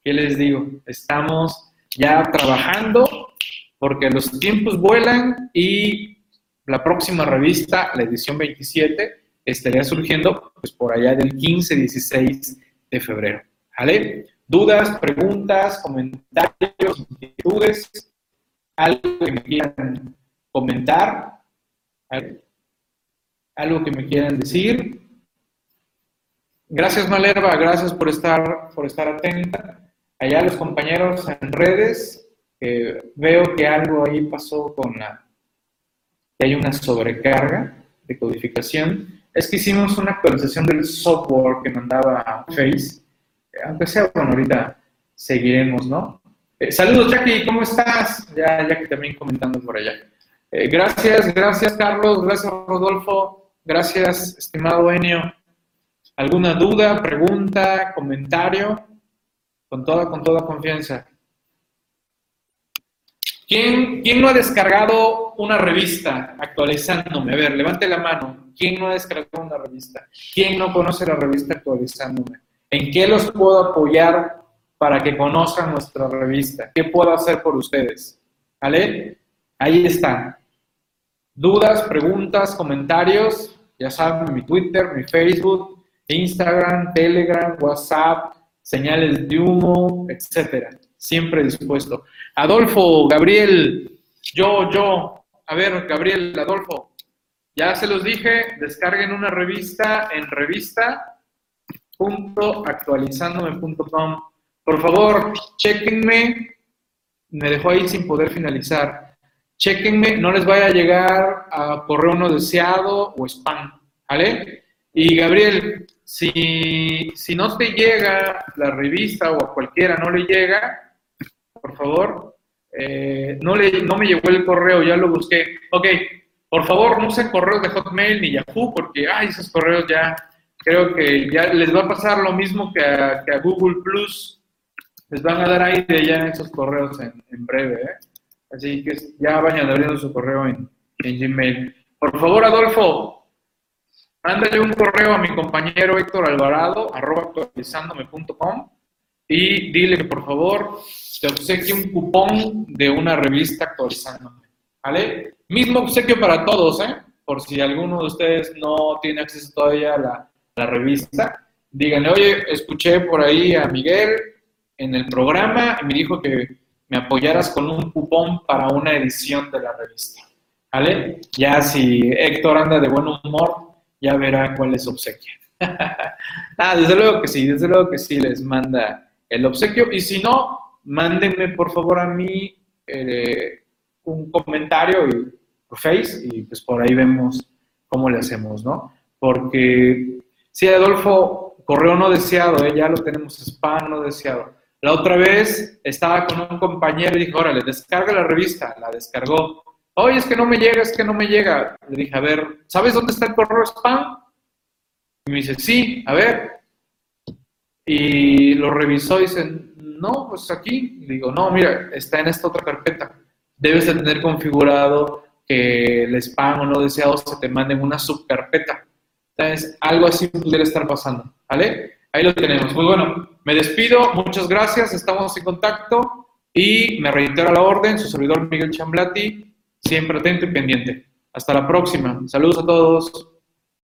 ¿Qué les digo? Estamos ya trabajando porque los tiempos vuelan y la próxima revista, la edición 27, estaría surgiendo pues por allá del 15-16 de febrero. ¿Vale? Dudas, preguntas, comentarios, inquietudes, algo que me quieran comentar, algo que me quieran decir. Gracias Malerva, gracias por estar, por estar atenta. Allá los compañeros en redes, veo que algo ahí pasó con la, que hay una sobrecarga de codificación. Es que hicimos una actualización del software que mandaba Face. Aunque sea, bueno, ahorita seguiremos, ¿no? Eh, saludos, Jackie, ¿cómo estás? Ya, que también comentando por allá. Eh, gracias, gracias, Carlos, gracias, Rodolfo, gracias, estimado Enio. ¿Alguna duda, pregunta, comentario? Con toda, con toda confianza. ¿Quién, ¿Quién no ha descargado una revista actualizándome? A ver, levante la mano. ¿Quién no ha descargado una revista? ¿Quién no conoce la revista actualizándome? ¿En qué los puedo apoyar para que conozcan nuestra revista? ¿Qué puedo hacer por ustedes? ¿Vale? Ahí está. Dudas, preguntas, comentarios, ya saben, mi Twitter, mi Facebook, Instagram, Telegram, WhatsApp, señales de humo, etcétera. Siempre dispuesto. Adolfo, Gabriel, yo, yo. A ver, Gabriel, Adolfo. Ya se los dije, descarguen una revista en revista.actualizándome.com. Por favor, chequenme. Me dejó ahí sin poder finalizar. Chequenme, no les vaya a llegar a correo no deseado o spam. ¿Vale? Y Gabriel, si, si no te llega la revista o a cualquiera no le llega, por favor, eh, no, le, no me llegó el correo, ya lo busqué. Ok, por favor, no usen correos de Hotmail ni Yahoo, porque ay, esos correos ya creo que ya les va a pasar lo mismo que a, Google Plus. Les van a dar de ya esos correos en, breve. ¿eh? Así que ya vayan abriendo su correo en, en Gmail. Por favor, Adolfo, mándale un correo a mi compañero Héctor Alvarado, arroba actualizándome.com y dile que por favor te obsequie un cupón de una revista actualizándome. ¿Vale? Mismo obsequio para todos, ¿eh? Por si alguno de ustedes no tiene acceso todavía a a la revista, díganle, oye, escuché por ahí a Miguel en el programa y me dijo que me apoyaras con un cupón para una edición de la revista. ¿Vale? Ya si Héctor anda de buen humor, ya verá cuál es obsequio. [LAUGHS] ah, desde luego que sí, desde luego que sí les manda el obsequio. Y si no, mándenme por favor a mí eh, un comentario y, por Face y pues por ahí vemos cómo le hacemos, ¿no? Porque sí, Adolfo, correo no deseado, ¿eh? ya lo tenemos, spam no deseado. La otra vez estaba con un compañero y dijo, órale, descarga la revista, la descargó. Oye, es que no me llega, es que no me llega. Le dije, a ver, ¿sabes dónde está el correo spam? Y me dice, sí, a ver. Y lo revisó y dice, no, pues aquí. Le digo, no, mira, está en esta otra carpeta. Debes de tener configurado que el spam o no deseado se te mande en una subcarpeta. Entonces, algo así pudiera estar pasando, ¿vale? Ahí lo tenemos. Muy bueno, me despido, muchas gracias, estamos en contacto y me reitero la orden, su servidor Miguel Chamblati, siempre atento y pendiente. Hasta la próxima. Saludos a todos.